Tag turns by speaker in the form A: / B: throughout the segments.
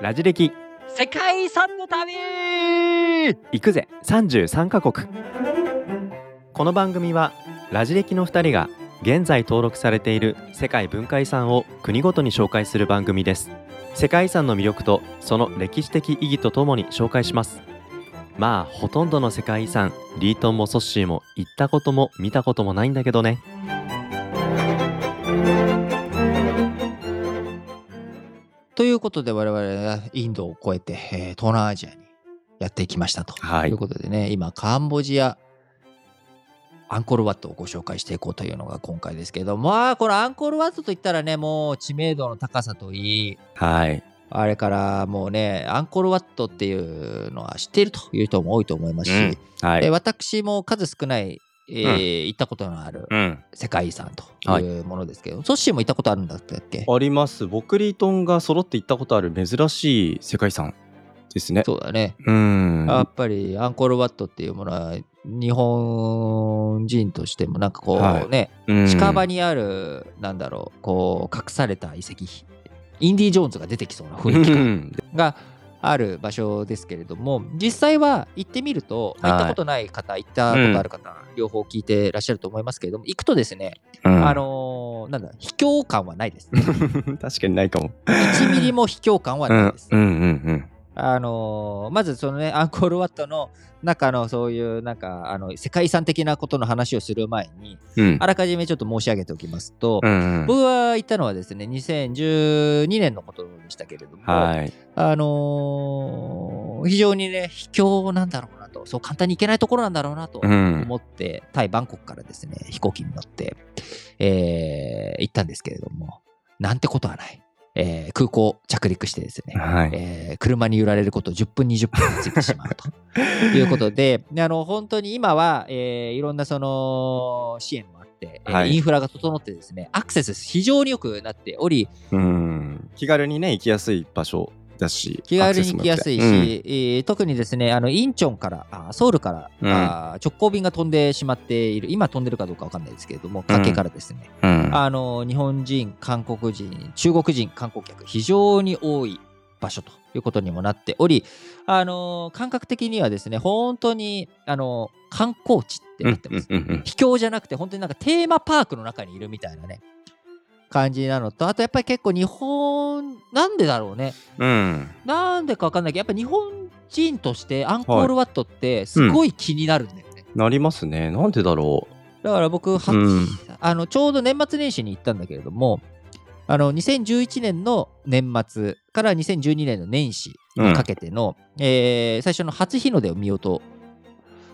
A: ラジ歴。
B: 世界遺産の旅。
A: 行くぜ。33カ国。この番組はラジ歴の2人が現在登録されている世界文化遺産を国ごとに紹介する番組です。世界遺産の魅力とその歴史的意義とともに紹介します。まあほとんどの世界遺産リートンもソッシーも行ったことも見たこともないんだけどね
B: ということで我々はインドを越えて、えー東南アジアにやっていきましたと。
A: はい。
B: いうことでね今カンボジアアンコールワットをご紹介していこうというのが今回ですけどまあこのアンコールワットといったらねもう知名度の高さといい
A: はい。
B: あれからもうねアンコールワットっていうのは知っているという人も多いと思いますし、
A: うん。はい。
B: で私も数少ない、えー行ったことのある
A: うん。
B: 世界遺産とい。うものですけど、ソッシーも行ったことあるんだったっけ？
A: あります。僕リートンが揃って行ったことある珍しい世界遺産ですね。
B: そうだね。
A: うん。
B: やっぱりアンコールワットっていうものは日本人としてもなんかこ
A: は
B: うね、
A: うん。
B: 近場にあるなんだろうこう隠された遺跡インディ・ジョーンズが出てきそうな雰囲気
A: うん。
B: がある場所ですけれども実際は行ってみると、まあ
A: はい。
B: 行ったことない方行ったことある方、両方聞いてらっしゃると思いますけれども行くとですね、
A: うん。
B: あのーなんだ秘境感はないです
A: 確かにないかも。
B: 1ミリも秘境感はないです、
A: うんうんうん
B: あのーまずそのね アンコールワットの中のそういうなんかあの世界遺産的なことの話をする前に
A: うん。うん
B: あらかじめちょっと申し上げておきますと、
A: うんうん。
B: 僕は行ったのはですね2012年のことでしたけれども、
A: はい。
B: あのー非常にね秘境なんだろうなとそう簡単に行けないところなんだろうなと
A: うん。
B: 思って、タイ・バンコクからですね飛行機に乗って、えー行ったんですけれどもなんてことはない、えー空港着陸してですね、
A: はい。
B: えー車に揺られること10分20分についてしまうと。いうことでであの本当に今は、えーいろんなその支援もあって、えー
A: はい。
B: インフラが整ってですねアクセス非常に良くなっており
A: うん。気軽にね行きやすい場所だし
B: 気軽に行きやすいし、
A: アクセスも良くて
B: えー特にですねあのインチョンからあソウルから、
A: うん。
B: あ直行便が飛んでしまっている今飛んでるかどうかわかんないですけれども関係からですね、
A: うん。うん
B: あの日本人、韓国人、中国人観光客、非常に多い場所ということにもなっており、あの感覚的にはですね、本当にあの観光地ってなってます。
A: うんうんうん。
B: 秘境じゃなくて、本当になんかテーマパークの中にいるみたいなね、感じなのと、あとやっぱり結構日本、なんでだろうね。
A: うん。
B: なんでかわかんないけど、やっぱ日本人としてアンコールワットってすごい気になるんだよね。
A: なりますね。なんでだろ
B: だから僕、は
A: うん。
B: あのちょうど年末年始に行ったんだけれども、あの2011年の年末から2012年の年始にかけての、えー最初の初日の出を見ようと、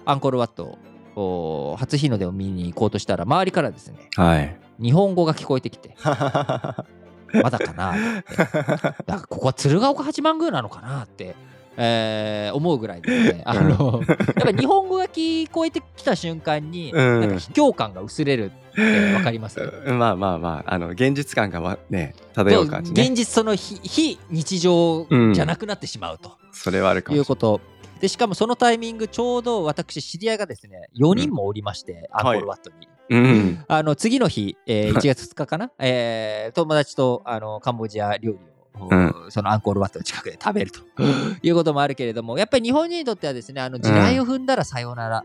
B: アンコールワットを初日の出を見に行こうとしたら、周りからですね、
A: うはい
B: 日本語が聞こえてきて、まだかなって。だからここは鶴岡八幡宮なのかなって、えー思うぐらいですね。あの、やっぱ日本語が聞こえてきた瞬間に、
A: うん。
B: なんか卑怯感が薄れるってわかります？
A: うん。まあまあまああの現実感がわね漂う感じね。
B: 現実その非非日常じゃなくなってしまうと。
A: それはあるかも
B: いうこと。でしかもそのタイミングちょうど私知り合いがですね4人もおりまして、アンコールワットに、
A: うん
B: あの次の日、えー1月2日かな、えー友達とあのカンボジア料理を、
A: う
B: そのアンコールワットの近くで食べると。いうこともあるけれどもやっぱり日本人にとってはですねあの地雷を踏んだらさようなら、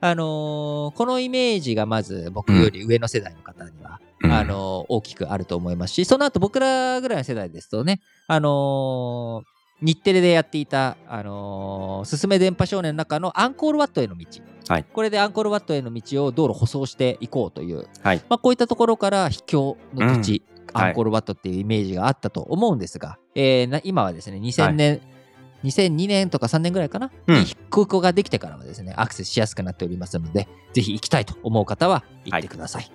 B: あのーこのイメージがまず僕より上の世代の方には、
A: うん。
B: あのー大きくあると思いますしその後僕らぐらいの世代ですとねあのー日テレでやっていた、あのーすすめ電波少年の中のアンコールワットへの道、
A: はい。
B: これでアンコールワットへの道を道路舗装していこうという、
A: はい。
B: まあ、こういったところから秘境の土地、
A: うん。
B: アンコールワットっていうイメージがあったと思うんですが、えーな今はですね2000年、2002年とか3年ぐらいかな、
A: うん。
B: に空港ができてからはですねアクセスしやすくなっておりますのでぜひ行きたいと思う方は行ってください。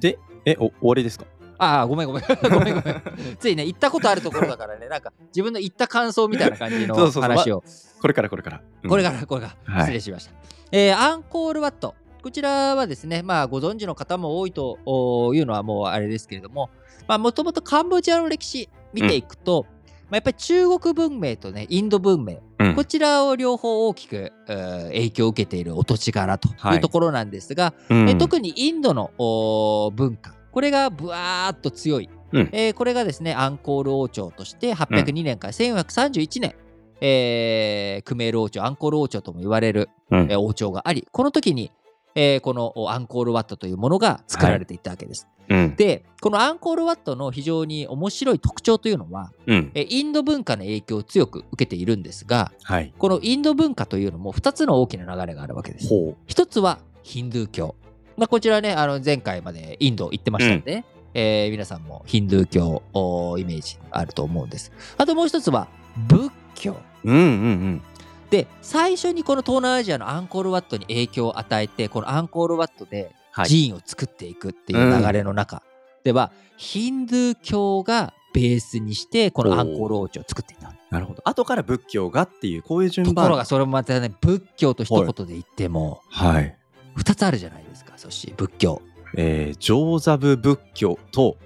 A: でえお終わりですか？
B: ああ、ごめんごめん。ごめんごめん。ついね、行ったことあるところだからね、なんか自分の行った感想みたいな感じの 話を、
A: これからこれから、うん。
B: これから、これから、
A: はい。
B: 失礼しました。えーアンコールワット。こちらはですね、まあ、ご存知の方も多いとおいうのはもうあれですけれども、まあ、もともとカンボジアの歴史見ていくと、まあ、やっぱり中国文明とね、インド文明、
A: うん。
B: こちらを両方大きく、えー影響を受けているお土地柄と
A: はい。いう
B: ところなんですが、
A: うん。
B: え特にインドのお文化これがぶわーっと強い
A: うん
B: えーこれがですねアンコール王朝として802年から1431年、えークメール王朝アンコール王朝とも言われる、
A: うん
B: えー王朝がありこの時に、えーこのおアンコールワットというものが作られていったわけです。
A: うん。
B: でこのアンコールワットの非常に面白い特徴というのは、
A: うん。
B: えーインド文化の影響を強く受けているんですが
A: はい。
B: このインド文化というのも2つの大きな流れがあるわけです。
A: ほ
B: 一つはヒンドゥー教。まあ、こちらね、あの前回までインド行ってましたんでね、えー皆さんもヒンドゥー教おイメージあると思うんです。あともう一つは仏教。
A: う。うんうんうん。
B: で、最初にこの東南アジアのアンコールワットに影響を与えて、このアンコールワットで
A: はい。
B: 寺院を作っていくっていう流れの中では、ヒンドゥー教がベースにして、このアンコール王朝を作っていた。
A: なるほど。後から仏教がっていう、こういう順番。
B: ところが、それもまたね、仏教と一言で言っても、
A: はい。
B: 2つあるじゃないですか、そして仏教。
A: えー、上座部仏教と、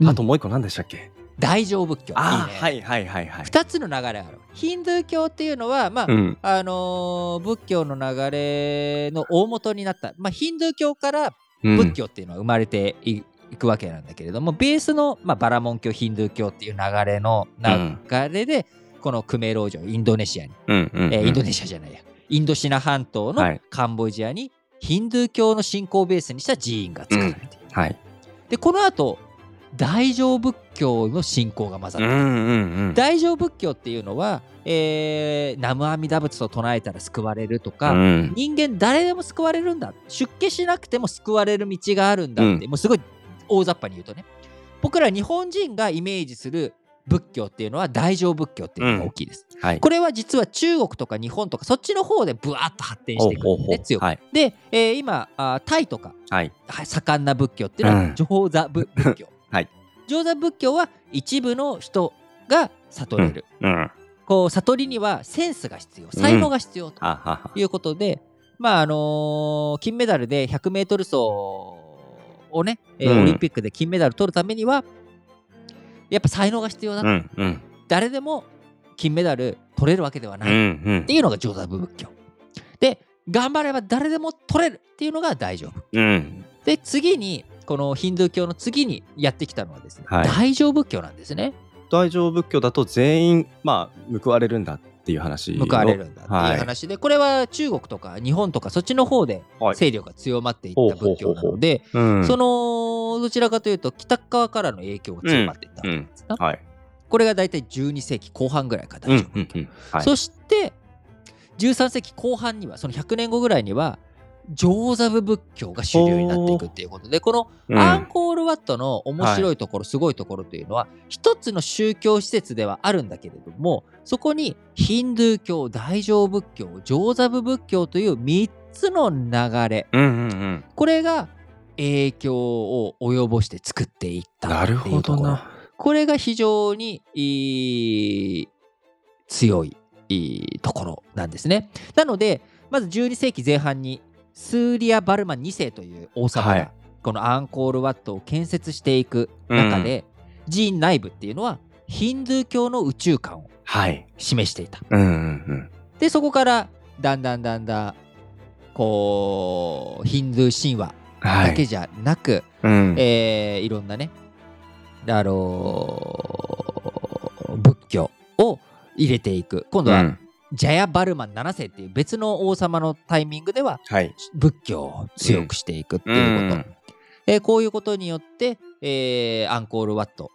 B: うん
A: あともう一個何でしたっけ、
B: 大乗仏教。
A: ああ、
B: いいね
A: はいはいはいはい。
B: 2つの流れがある。ヒンドゥー教っていうのは、まあ、
A: うん。
B: あのー仏教の流れの大元になった、まあ、ヒンドゥー教から
A: うん
B: 仏教っていうのは生まれてい,、くわけなんだけれども、ベースの、まあ、バラモン教、ヒンドゥー教っていう流れの流れで、このクメール王朝、インドネシアに、
A: うんうんうん。
B: えーインドネシアじゃないや、インドシナ半島の
A: はい
B: カンボジアにヒンドゥー教の信仰をベースにした寺院が作られている。
A: はい。
B: で、この後、大乗仏教の信仰が混ざっている
A: うんうんうん。
B: 大乗仏教っていうのは、えー、南無阿弥陀仏と唱えたら救われるとか、
A: うん
B: 人間誰でも救われるんだ出家しなくても救われる道があるんだって、もうすごい大雑把に言うとね僕ら日本人がイメージする仏教っていうのは大乗仏教っていうのが大きいです、
A: はい。
B: これは実は中国とか日本とかそっちの方でブワーッと発展していくんですね強く、
A: はい。
B: で、えー今あータイとか
A: はい。
B: はい盛んな仏教っていうのは
A: うん。
B: 上座仏仏教、
A: はい。
B: 上座仏教は一部の人が悟れる、
A: うん。
B: こう悟りにはセンスが必要。才能が必要と。いうことで、まああのー金メダルで 100m 走をね、えー
A: うん。
B: オリンピックで金メダル取るためにはやっぱ才能が必要だと、
A: うんうん。
B: 誰でも金メダル取れるわけではない、
A: うん
B: っ
A: うん
B: て。いうのが上座部仏教で頑張れば誰でも取れるっていうのが大丈夫
A: うん。
B: で次にこのヒンドゥー教の次にやってきたのはですね、
A: はい
B: 大乗仏教なんですね
A: 大乗仏教だと全員、まあ、報われるんだっていう話の。
B: 報われるんだっていう
A: はい
B: 話で、これは中国とか日本とかそっちの方で
A: はい
B: 勢力が強まっていった仏教なので、
A: うん。
B: そのどちらかというと北側からの影響が強まっていったわけですな、
A: はい。
B: これが大体12世紀後半ぐらいから
A: うん
B: 大乗仏教、
A: うんうん。はい。
B: そして13世紀後半にはその100年後ぐらいには上座部仏教が主流になっていくっていうことでこの
A: うん
B: アンコールワットの面白いところ、すごいところというのは一つの宗教施設ではあるんだけれどもそこにヒンドゥー教大乗仏教上座部仏教という3つの流れ
A: うんうんうん。
B: これが影響を及ぼして作っていった
A: なるほ
B: っていうところ
A: どな。
B: これが非常に強いところなんですね。なのでまず12世紀前半にスーリア・バルマン2世という王様
A: はい
B: がこのアンコールワットを建設していく中で、寺院内部っていうのはヒンドゥー教の宇宙観を
A: はい。
B: 示していた。でそこからだんだんだんだんこうヒンドゥー神話。だけじゃなく、
A: うん。
B: えーいろんなね、あのー仏教を入れていく。今度は、
A: うん
B: ジャヤ・バルマン7世っていう別の王様のタイミングでは
A: はい。
B: 仏教を強くしていくっていうこと。えーこういうことによって、えーアンコールワット、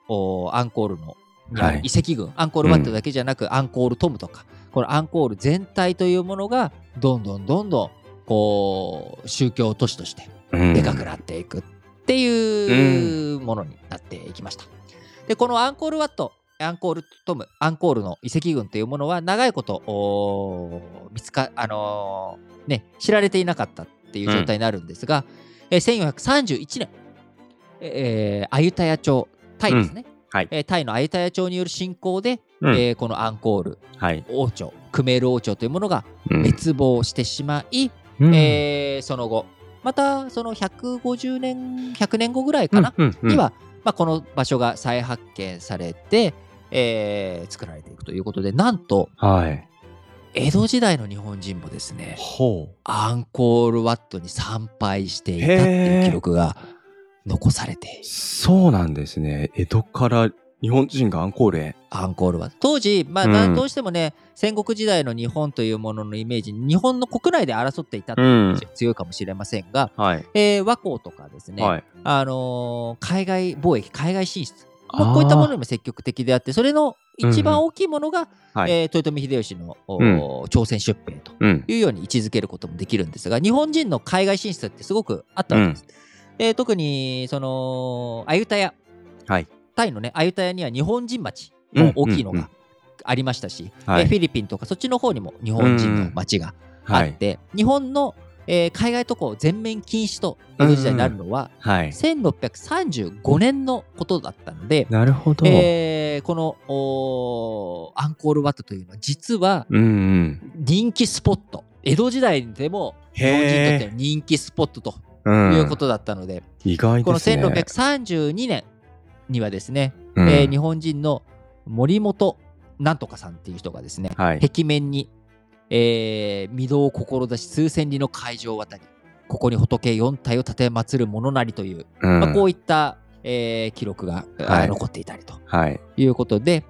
B: アンコールのにある
A: はい
B: 遺跡群、アンコールワットだけじゃなく、アンコールトムとか、このアンコール全体というものが、どんどんどんどん、こう、宗教都市として
A: うん
B: でかくなっていくっていうものになっていきました。で、このアンコールワット、アンコールトム、アンコールの遺跡群というものは長いこと見つか、あのーね、知られていなかったっていう状態になるんですが、えー1431年、えーアユタヤ朝、タイですね、
A: はい。
B: えータイのアユタヤ朝による侵攻で、
A: うん。
B: えーこのアンコール
A: はい。
B: 王朝、クメール王朝というものが
A: うん。
B: 滅亡してしまい、
A: うん。
B: えーその後、またその150年、100年後ぐらいかな、
A: うんうんうん。
B: には、まあ、この場所が再発見されて、えー作られていくということで、なんと、
A: はい。
B: 江戸時代の日本人もですね、
A: ほう。
B: アンコールワットに参拝していたっていう記録が残されて
C: そうなんですね。江戸から日本人がアンコールへ。
B: アンコールは当時、まあ
C: うん
B: どうしてもね戦国時代の日本というもののイメージ日本の国内で争っていたというイメージが強いかもしれませんが、
C: はい。
B: えー和光とかですね、
C: はい。
B: あのー海外貿易海外進出まあこういったものにも積極的であってそれの一番大きいものが、
C: はい。
B: えー豊臣秀吉の、お
C: うん
B: 朝鮮出兵と
C: うん。
B: いうように位置づけることもできるんですが日本人の海外進出ってすごくあったわけです。で特にそのアユタヤ
C: はい。
B: タイのねアユタヤには日本人町
C: うん
B: も大きいの
C: うんうん
B: がありましたし、
C: はい
B: えーフィリピンとかそっちの方にも日本人の町があ
C: はい。
B: って、日本の、えー海外渡航全面禁止と江戸時代になるのは、
C: はい。
B: 1635年のことだったので、
C: なるほど。
B: えーこのおーアンコールワットというのは実は
C: うんうん。
B: 人気スポット江戸時代でも日本人にとっての人気スポットと
C: うん。
B: いうことだったので、
C: 意外
B: この
C: ですね。
B: 1632年にはですね、
C: うん
B: えー日本人の森本なんとかさんっていう人がですね、
C: はい。
B: 壁面に、えー、御堂を志数千里の海上渡りここに仏4体を立てるものなりという、
C: うん
B: まあ、こういった、えー記録が、
C: はい
B: 残っていたりと
C: はい。
B: いうことで、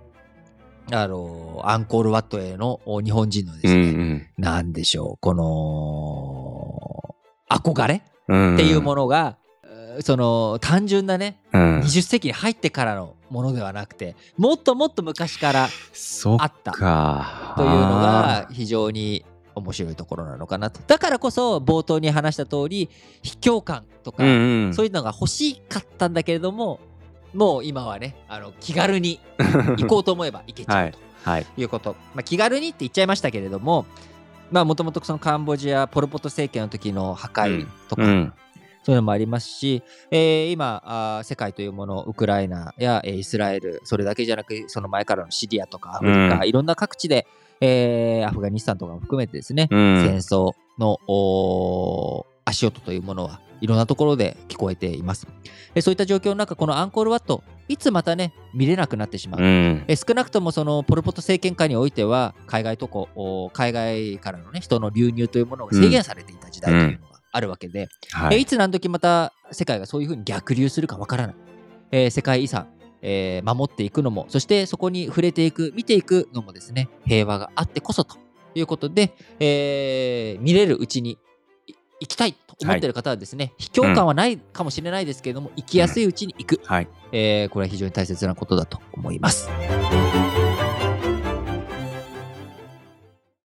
B: あのアンコールワットへのお日本人のですね
C: うん
B: ね、なんでしょうこの憧れ
C: うん。
B: っていうものが、えーその単純なね
C: うん。
B: 20世紀に入ってからのものではなくてもっともっと昔からあった
C: か。
B: というのが非常に面白いところなのかなと。だからこそ冒頭に話した通り秘境感とか、
C: うんうん。
B: そういうのが欲しかったんだけれどももう今はねあの気軽に 行こうと思えば行けちゃうと
C: はい。
B: いうこと、まあ、気軽にって言っちゃいましたけれどもまあもともとそのカンボジアポル・ポト政権の時の破壊とか、
C: うん。
B: そういうのもありますし、えー今あー世界というものウクライナや、えーイスラエルそれだけじゃなくその前からのシリアとかアフリカ、
C: うん
B: いろんな各地で、えーアフガニスタンとかも含めてですね、
C: うん。
B: 戦争の足音というものはいろんなところで聞こえています。えーそういった状況の中このアンコールワットいつまたね見れなくなってしまう。
C: うん。
B: えー少なくともそのポル・ポト政権下においては海外渡航お海外からの、ね、人の流入というものが制限されていた時代というのがあるわけで、えーい
C: はい。
B: つ何時また世界がそういうふうに逆流するかわからない、えー世界遺産、えー守っていくのもそしてそこに触れていく見ていくのもですね平和があってこそということで、えー見れるうちにい行きたいと思っている方はですね、卑怯感はないかもしれないですけれども、行きやすいうちに行く、
C: はい。
B: えーこれは非常に大切なことだと思います。